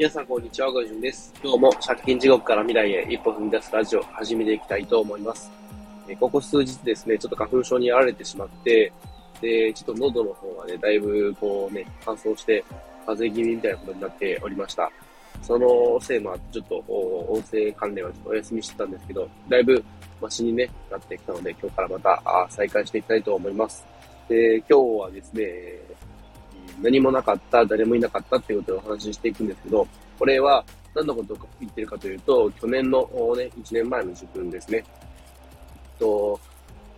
皆さん、こんにちは。ごじゅんです。今日も借金地獄から未来へ一歩踏み出すラジオ始めていきたいと思います。えここ数日ですね、ちょっと花粉症にやられてしまって、で、ちょっと喉の方がね、だいぶこうね、乾燥して、風邪気味みたいなことになっておりました。そのせいもあって、ちょっと音声関連はちょっとお休みしてたんですけど、だいぶマシに、ね、なってきたので、今日からまた再開していきたいと思います。で、今日はですね、何もなかった、誰もいなかったっていうことをお話ししていくんですけど、これは何のことを言ってるかというと、去年のね、1年前の自分ですね。と、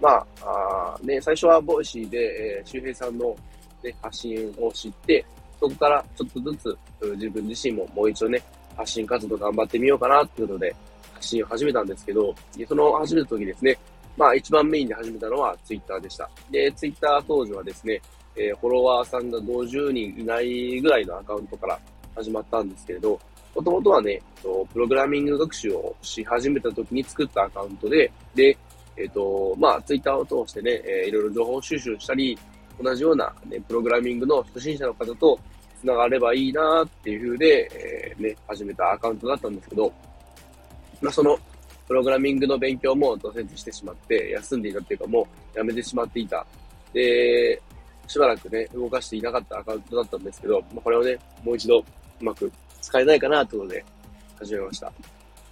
まあ、あね、最初は Voicy で、えー、周平さんの、ね、発信を知って、そこからちょっとずつ自分自身ももう一度ね、発信活動頑張ってみようかなっていうことで発信を始めたんですけど、その始めた時ですね、まあ一番メインで始めたのはツイッターでした。で、ツイッター当時はですね、えー、フォロワーさんが50人いないぐらいのアカウントから始まったんですけれど、もともとはね、プログラミング学習をし始めた時に作ったアカウントで、で、えっ、ー、と、まあ、ツイッターを通してね、えー、いろいろ情報収集したり、同じような、ね、プログラミングの初心者の方と繋がればいいなっていう風で、えー、ね、始めたアカウントだったんですけど、まあ、その、プログラミングの勉強も挫折してしまって、休んでいたっていうかもうやめてしまっていた。で、しばらくね、動かしていなかったアカウントだったんですけど、まあ、これをね、もう一度うまく使えないかなということで始めました。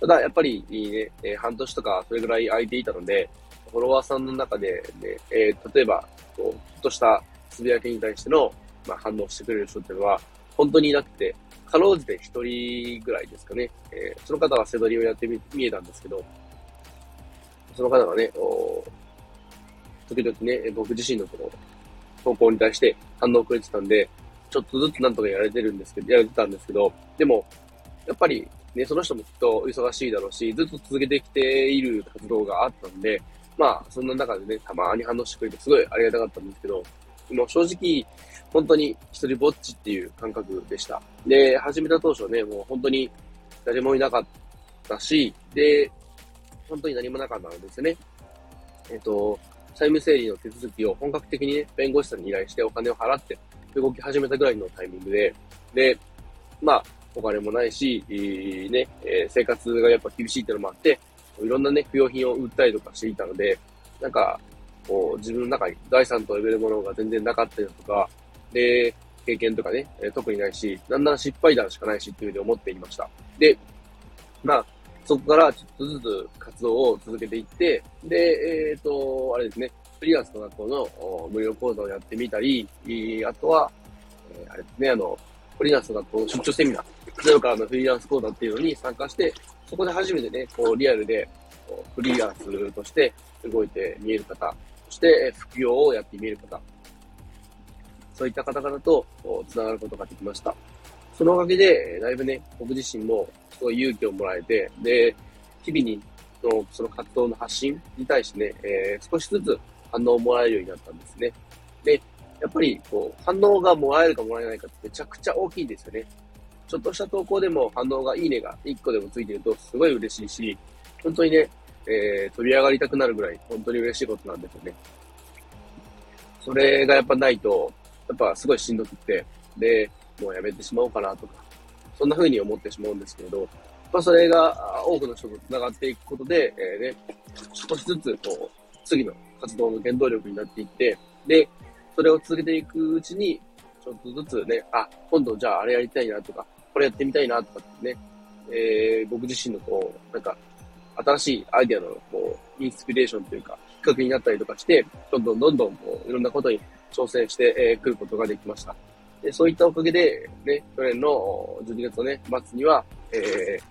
ただ、やっぱりいいね、えー、半年とかそれぐらい空いていたので、フォロワーさんの中でね、えー、例えば、こう、ちょっとしたつぶやきに対しての、まあ、反応してくれる人っていうのは、本当にいなくて、かろうじて一人ぐらいですかね。えー、その方は背取りをやってみ、見えたんですけど、その方がね、お時々ね、僕自身のこの投稿に対して反応をくれてたんで、ちょっとずつなんとかやれてるんですけど、やれてたんですけど、でも、やっぱりね、その人もきっと忙しいだろうし、ずっと続けてきている活動があったんで、まあ、そんな中でね、たまに反応してくれてすごいありがたかったんですけど、でも正直、本当に一人ぼっちっていう感覚でした。で、始めた当初ね、もう本当に誰もいなかったし、で、本当に何もなかったんですよね。えっと、債務整理の手続きを本格的にね、弁護士さんに依頼してお金を払って動き始めたぐらいのタイミングで、で、まあ、お金もないし、ね、えー、生活がやっぱ厳しいってのもあって、いろんなね、不要品を売ったりとかしていたので、なんか、こう、自分の中に財産と呼べるものが全然なかったりだとか、で、経験とかね、え、特にないし、なんなら失敗談しかないしっていうふうに思っていました。で、まあ、そこからちょっとずつ活動を続けていって、で、えっ、ー、と、あれですね、フリーランスの学校の無料講座をやってみたり、あとは、えー、あれですね、あの、フリーランスの学校の出張セミナー、ゼロからのフリーランス講座っていうのに参加して、そこで初めてね、こう、リアルで、フリーランスとして動いて見える方、そして副業をやって見える方、そういった方々と繋がることができました。そのおかげで、だいぶね、僕自身もすごい勇気をもらえて、で、日々にのその活動の発信に対してね、えー、少しずつ反応をもらえるようになったんですね。で、やっぱり、こう、反応がもらえるかもらえないかってめちゃくちゃ大きいんですよね。ちょっとした投稿でも反応がいいねが1個でもついてるとすごい嬉しいし、本当にね、えー、飛び上がりたくなるぐらい本当に嬉しいことなんですよね。それがやっぱないと、やっぱすごいしんどくって、で、もうやめてしまおうかなとか、そんな風に思ってしまうんですけれど、まあそれが多くの人と繋がっていくことで、えー、ね、少しずつこう、次の活動の原動力になっていって、で、それを続けていくうちに、ちょっとずつね、あ、今度じゃああれやりたいなとか、これやってみたいなとかってね、えー、僕自身のこう、なんか、新しいアイデアのこう、インスピレーションというか、きっかけになったりとかして、どんどんどんどんこう、いろんなことに挑戦してく、えー、ることができました。で、そういったおかげで、ね、去年の12月のね、末には、えー、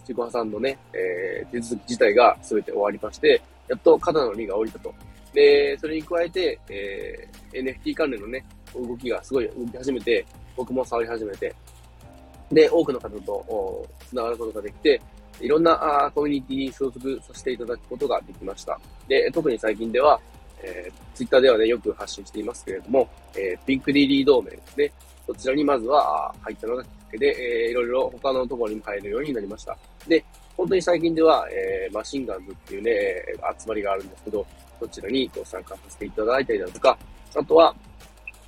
自己破産のね、えー、手続き自体が全て終わりまして、やっと肩の荷が下りたと。で、それに加えて、えー、NFT 関連のね、動きがすごい動き始めて、僕も触り始めて、で、多くの方と繋がることができて、いろんなあコミュニティに所属させていただくことができました。で、特に最近では、えー、ツイッターではね、よく発信していますけれども、えー、ピンクリリー同盟ですね。そちらにまずは入ったのがきっかけで、えー、いろいろ他のところにも入るようになりました。で、本当に最近では、えー、マシンガンズっていうね、集まりがあるんですけど、そちらにこう参加させていただいたりだとか、あとは、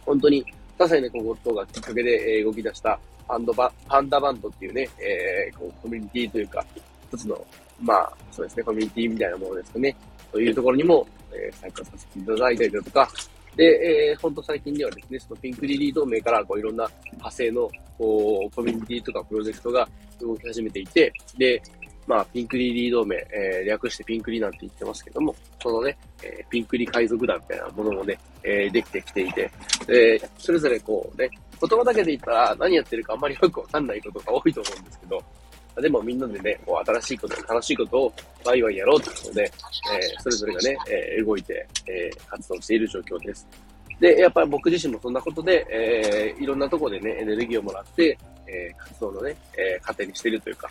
本当に、些細なことがきっかけで、え、動き出した、パンドバ、パンダバンドっていうね、えー、こうコミュニティというか、一つの、まあ、そうですね、コミュニティみたいなものですかね。というところにも、え、参加させていただいたりだとか、で、えー、ほんと最近ではですね、そのピンクリリー同盟からこういろんな派生のこうコミュニティとかプロジェクトが動き始めていて、で、まあ、ピンクリリー同盟、えー、略してピンクリなんて言ってますけども、そのね、えー、ピンクリ海賊団みたいなものもね、えー、できてきていて、で、それぞれこうね、言葉だけで言ったら何やってるかあんまりよくわかんないことが多いと思うんですけど、でもみんなでね、こう新しいこと、楽しいことをワイワイやろうということで、えー、それぞれがね、えー、動いて、えー、活動している状況です。で、やっぱり僕自身もそんなことで、えー、いろんなところでね、エネルギーをもらって、えー、活動のね、えー、糧にしているというか、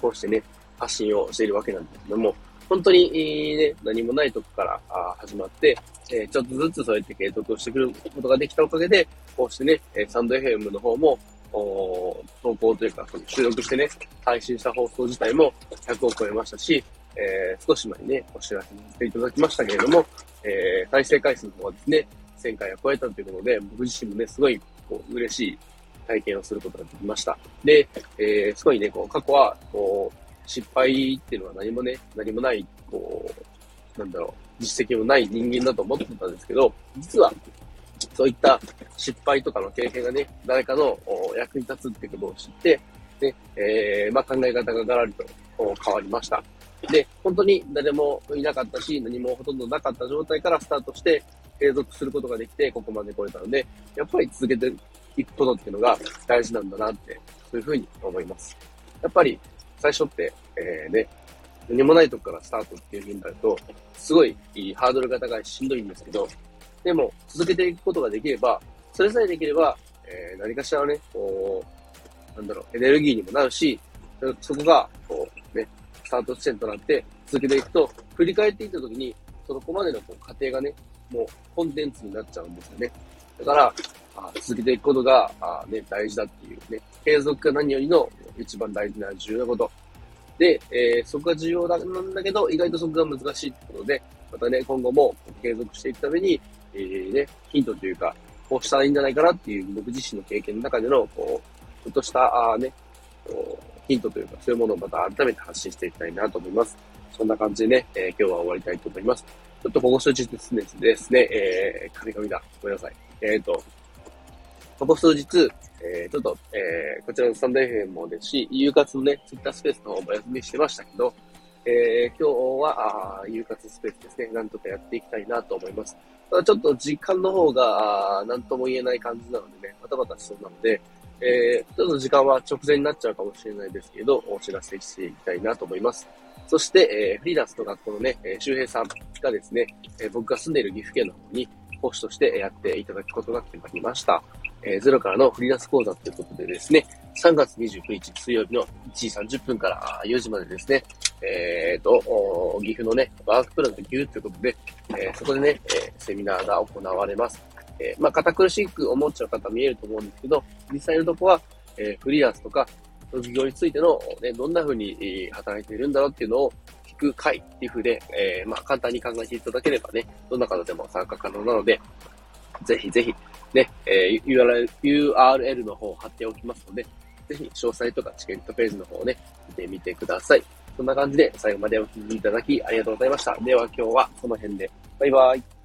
こうしてね、発信をしているわけなんですけども、本当に、ね、何もないとこからあ始まって、えー、ちょっとずつそうやって継続をしてくることができたおかげで、こうしてね、サンド FM の方も、投稿というか、その収録してね、配信した放送自体も100を超えましたし、えー、少し前にね、お知らせさせていただきましたけれども、えー、再生回数の方はですね、1000回を超えたということで、僕自身もね、すごい、こう、嬉しい体験をすることができました。で、えー、すごいね、こう、過去は、こう、失敗っていうのは何もね、何もない、こう、なんだろう、実績もない人間だと思ってたんですけど、実は、そういった失敗とかの経験がね、誰かの役に立つってことを知って、ね、えー、まあ、考え方がガラリと変わりました。で、本当に誰もいなかったし、何もほとんどなかった状態からスタートして、継続することができて、ここまで来れたので、やっぱり続けていくことっていうのが大事なんだなって、そういうふうに思います。やっぱり、最初って、えー、ね、何もないとこからスタートっていう風になると、すごいハードルが高いしんどいんですけど、でも、続けていくことができれば、それさえできれば、えー、何かしらね、こう、なんだろう、エネルギーにもなるし、そこが、こう、ね、スタート地点となって続けていくと、振り返っていったときに、そこまでのこう過程がね、もうコンテンツになっちゃうんですよね。だから、あ続けていくことがあ、ね、大事だっていうね、継続が何よりの一番大事な重要なこと。で、えー、そこが重要なんだけど、意外とそこが難しいってことで、またね、今後も継続していくために、えー、ね、ヒントというか、こうしたらいいんじゃないかなっていう僕自身の経験の中での、こう、ちょっとした、あね、ヒントというか、そういうものをまた改めて発信していきたいなと思います。そんな感じでね、えー、今日は終わりたいと思います。ちょっとここ数日ですね、ですね、えー、神々だ。ごめんなさい。えっ、ー、と、ここ数日、えー、ちょっと、えー、こちらのスタンド FM もですし、夕活のね、ツイッタースペースの方もお休みしてましたけど、えー、今日は、あ夕活スペースですね、なんとかやっていきたいなと思います。ただちょっと時間の方が、なんとも言えない感じなのでね、バタバタしそうなので、えー、ちょっと時間は直前になっちゃうかもしれないですけど、お知らせしていきたいなと思います。そして、えー、フリーランスの学校のね、え、周平さんがですね、え、僕が住んでいる岐阜県の方に講師としてやっていただくことが決まりました。えー、ゼロからのフリーランス講座ということでですね、3月29日水曜日の1時30分から4時までですね、えっ、ー、と、岐阜のね、ワークプラント岐阜ということで、えー、そこでね、え、セミナーが行われます。え、まあ、堅苦しく思っちゃう方見えると思うんですけど、実際のとこは、え、フリーランスとか、卒業についての、ね、どんな風に働いているんだろうっていうのを聞く会っていう風で、えー、まあ、簡単に考えていただければね、どんな方でも参加可能なので、ぜひぜひ、ね、えー、URL, URL の方を貼っておきますので、ぜひ詳細とかチケットページの方をね、見てみてください。そんな感じで最後までお聴きいただきありがとうございました。では今日はこの辺で。バイバイ。